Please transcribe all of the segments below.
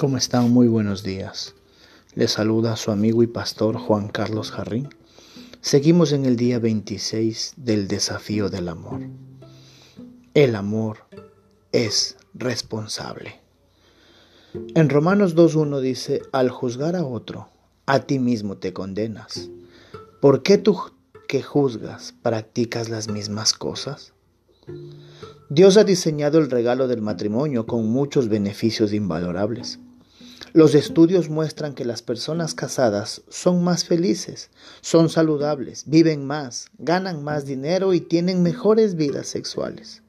¿Cómo están? Muy buenos días. Les saluda su amigo y pastor Juan Carlos Jarrín. Seguimos en el día 26 del desafío del amor. El amor es responsable. En Romanos 2.1 dice, al juzgar a otro, a ti mismo te condenas. ¿Por qué tú que juzgas practicas las mismas cosas? Dios ha diseñado el regalo del matrimonio con muchos beneficios invalorables. Los estudios muestran que las personas casadas son más felices, son saludables, viven más, ganan más dinero y tienen mejores vidas sexuales.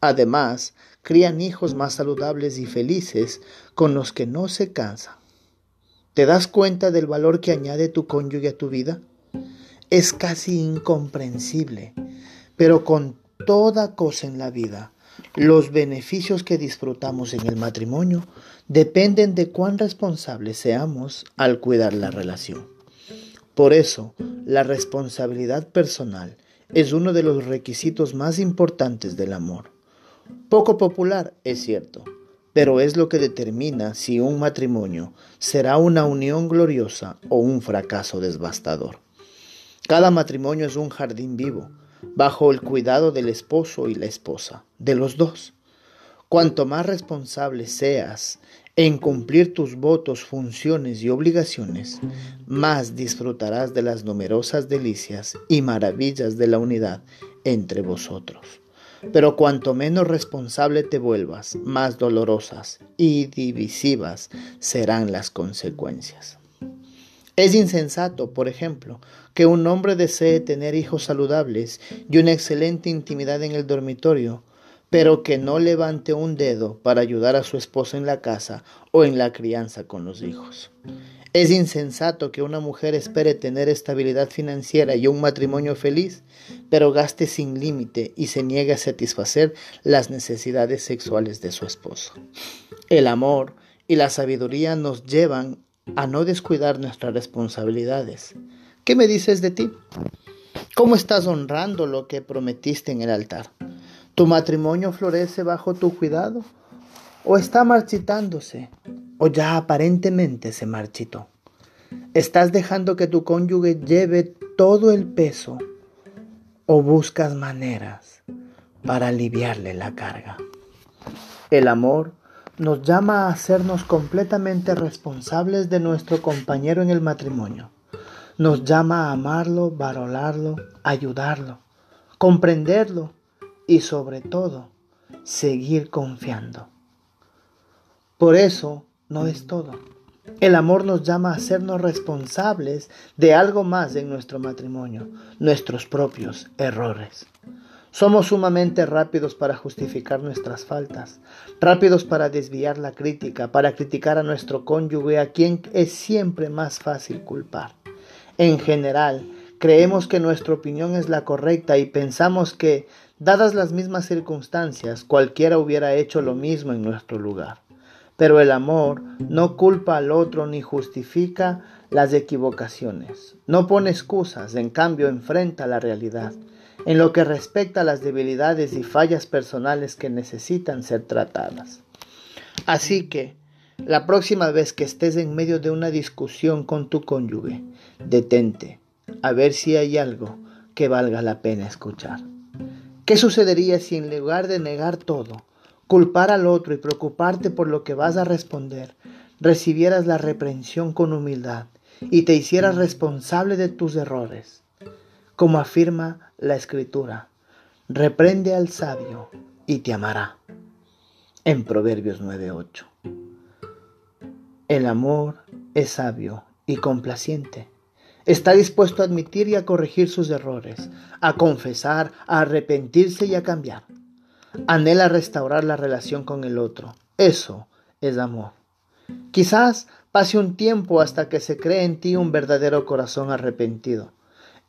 Además, crían hijos más saludables y felices con los que no se cansan. ¿Te das cuenta del valor que añade tu cónyuge a tu vida? Es casi incomprensible, pero con toda cosa en la vida los beneficios que disfrutamos en el matrimonio dependen de cuán responsables seamos al cuidar la relación. Por eso, la responsabilidad personal es uno de los requisitos más importantes del amor. Poco popular, es cierto, pero es lo que determina si un matrimonio será una unión gloriosa o un fracaso devastador. Cada matrimonio es un jardín vivo bajo el cuidado del esposo y la esposa, de los dos. Cuanto más responsable seas en cumplir tus votos, funciones y obligaciones, más disfrutarás de las numerosas delicias y maravillas de la unidad entre vosotros. Pero cuanto menos responsable te vuelvas, más dolorosas y divisivas serán las consecuencias. Es insensato, por ejemplo, que un hombre desee tener hijos saludables y una excelente intimidad en el dormitorio, pero que no levante un dedo para ayudar a su esposa en la casa o en la crianza con los hijos. Es insensato que una mujer espere tener estabilidad financiera y un matrimonio feliz, pero gaste sin límite y se niegue a satisfacer las necesidades sexuales de su esposo. El amor y la sabiduría nos llevan a no descuidar nuestras responsabilidades. ¿Qué me dices de ti? ¿Cómo estás honrando lo que prometiste en el altar? ¿Tu matrimonio florece bajo tu cuidado? ¿O está marchitándose? ¿O ya aparentemente se marchitó? ¿Estás dejando que tu cónyuge lleve todo el peso? ¿O buscas maneras para aliviarle la carga? El amor nos llama a hacernos completamente responsables de nuestro compañero en el matrimonio. Nos llama a amarlo, valolarlo, ayudarlo, comprenderlo y sobre todo seguir confiando. Por eso no es todo. El amor nos llama a hacernos responsables de algo más en nuestro matrimonio, nuestros propios errores. Somos sumamente rápidos para justificar nuestras faltas, rápidos para desviar la crítica, para criticar a nuestro cónyuge a quien es siempre más fácil culpar. En general, creemos que nuestra opinión es la correcta y pensamos que, dadas las mismas circunstancias, cualquiera hubiera hecho lo mismo en nuestro lugar. Pero el amor no culpa al otro ni justifica las equivocaciones, no pone excusas, en cambio enfrenta la realidad en lo que respecta a las debilidades y fallas personales que necesitan ser tratadas. Así que, la próxima vez que estés en medio de una discusión con tu cónyuge, detente a ver si hay algo que valga la pena escuchar. ¿Qué sucedería si en lugar de negar todo, culpar al otro y preocuparte por lo que vas a responder, recibieras la reprensión con humildad y te hicieras responsable de tus errores? Como afirma la escritura, reprende al sabio y te amará. En Proverbios 9:8. El amor es sabio y complaciente. Está dispuesto a admitir y a corregir sus errores, a confesar, a arrepentirse y a cambiar. Anhela restaurar la relación con el otro. Eso es amor. Quizás pase un tiempo hasta que se cree en ti un verdadero corazón arrepentido.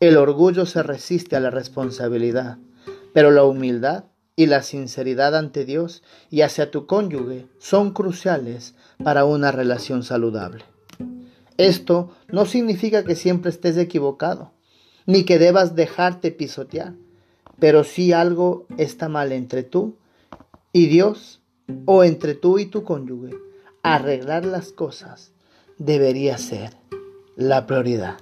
El orgullo se resiste a la responsabilidad, pero la humildad y la sinceridad ante Dios y hacia tu cónyuge son cruciales para una relación saludable. Esto no significa que siempre estés equivocado, ni que debas dejarte pisotear, pero si algo está mal entre tú y Dios o entre tú y tu cónyuge, arreglar las cosas debería ser la prioridad.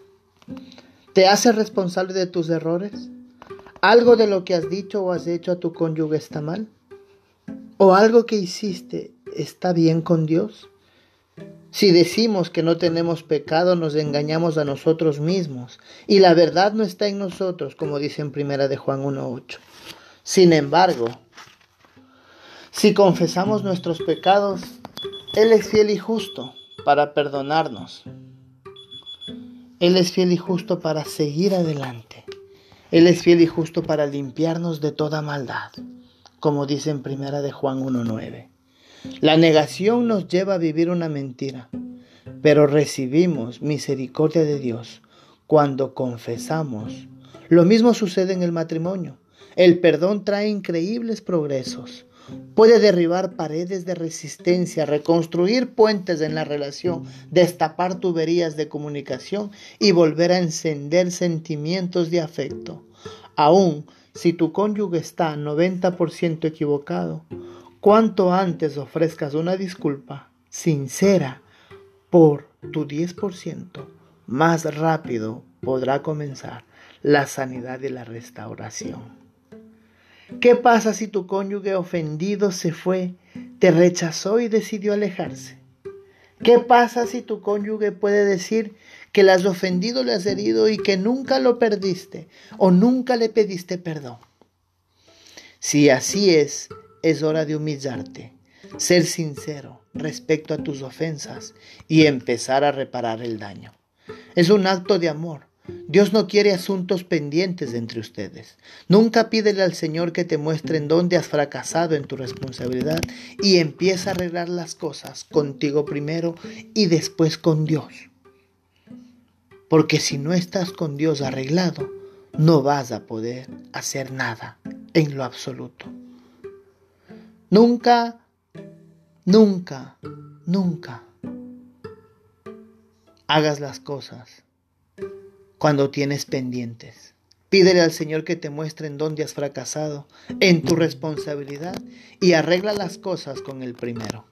¿Te haces responsable de tus errores? ¿Algo de lo que has dicho o has hecho a tu cónyuge está mal? ¿O algo que hiciste está bien con Dios? Si decimos que no tenemos pecado, nos engañamos a nosotros mismos y la verdad no está en nosotros, como dice en primera de Juan 1.8. Sin embargo, si confesamos nuestros pecados, Él es fiel y justo para perdonarnos. Él es fiel y justo para seguir adelante. Él es fiel y justo para limpiarnos de toda maldad, como dice en primera de Juan 1.9. La negación nos lleva a vivir una mentira, pero recibimos misericordia de Dios cuando confesamos. Lo mismo sucede en el matrimonio. El perdón trae increíbles progresos. Puede derribar paredes de resistencia, reconstruir puentes en la relación, destapar tuberías de comunicación y volver a encender sentimientos de afecto. Aún si tu cónyuge está 90% equivocado, cuanto antes ofrezcas una disculpa sincera por tu 10%, más rápido podrá comenzar la sanidad y la restauración. ¿Qué pasa si tu cónyuge ofendido se fue, te rechazó y decidió alejarse? ¿Qué pasa si tu cónyuge puede decir que le has ofendido, le has herido y que nunca lo perdiste o nunca le pediste perdón? Si así es, es hora de humillarte, ser sincero respecto a tus ofensas y empezar a reparar el daño. Es un acto de amor. Dios no quiere asuntos pendientes entre ustedes. Nunca pídele al Señor que te muestre en dónde has fracasado en tu responsabilidad y empieza a arreglar las cosas contigo primero y después con Dios. Porque si no estás con Dios arreglado, no vas a poder hacer nada en lo absoluto. Nunca, nunca, nunca hagas las cosas cuando tienes pendientes. Pídele al Señor que te muestre en dónde has fracasado, en tu responsabilidad, y arregla las cosas con el primero.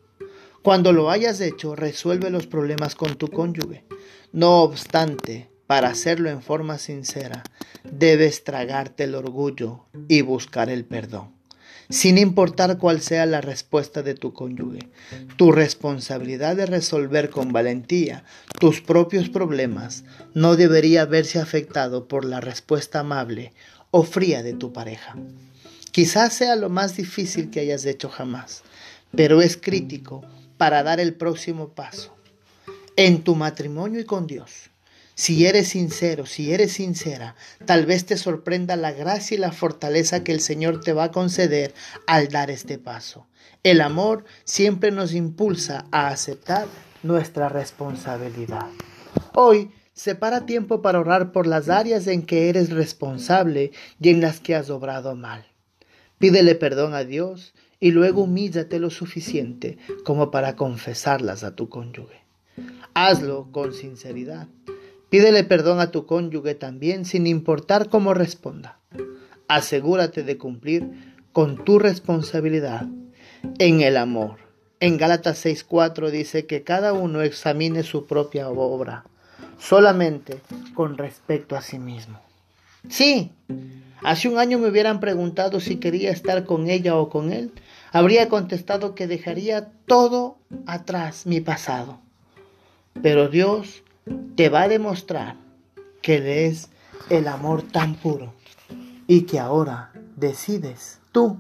Cuando lo hayas hecho, resuelve los problemas con tu cónyuge. No obstante, para hacerlo en forma sincera, debes tragarte el orgullo y buscar el perdón sin importar cuál sea la respuesta de tu cónyuge. Tu responsabilidad de resolver con valentía tus propios problemas no debería verse afectado por la respuesta amable o fría de tu pareja. Quizás sea lo más difícil que hayas hecho jamás, pero es crítico para dar el próximo paso en tu matrimonio y con Dios. Si eres sincero, si eres sincera, tal vez te sorprenda la gracia y la fortaleza que el Señor te va a conceder al dar este paso. El amor siempre nos impulsa a aceptar nuestra responsabilidad. Hoy separa tiempo para orar por las áreas en que eres responsable y en las que has obrado mal. Pídele perdón a Dios y luego humíllate lo suficiente como para confesarlas a tu cónyuge. Hazlo con sinceridad. Pídele perdón a tu cónyuge también sin importar cómo responda. Asegúrate de cumplir con tu responsabilidad en el amor. En Gálatas 6:4 dice que cada uno examine su propia obra solamente con respecto a sí mismo. Sí, hace un año me hubieran preguntado si quería estar con ella o con él. Habría contestado que dejaría todo atrás, mi pasado. Pero Dios te va a demostrar que es el amor tan puro y que ahora decides tú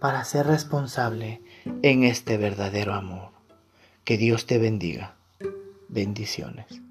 para ser responsable en este verdadero amor. Que Dios te bendiga. Bendiciones.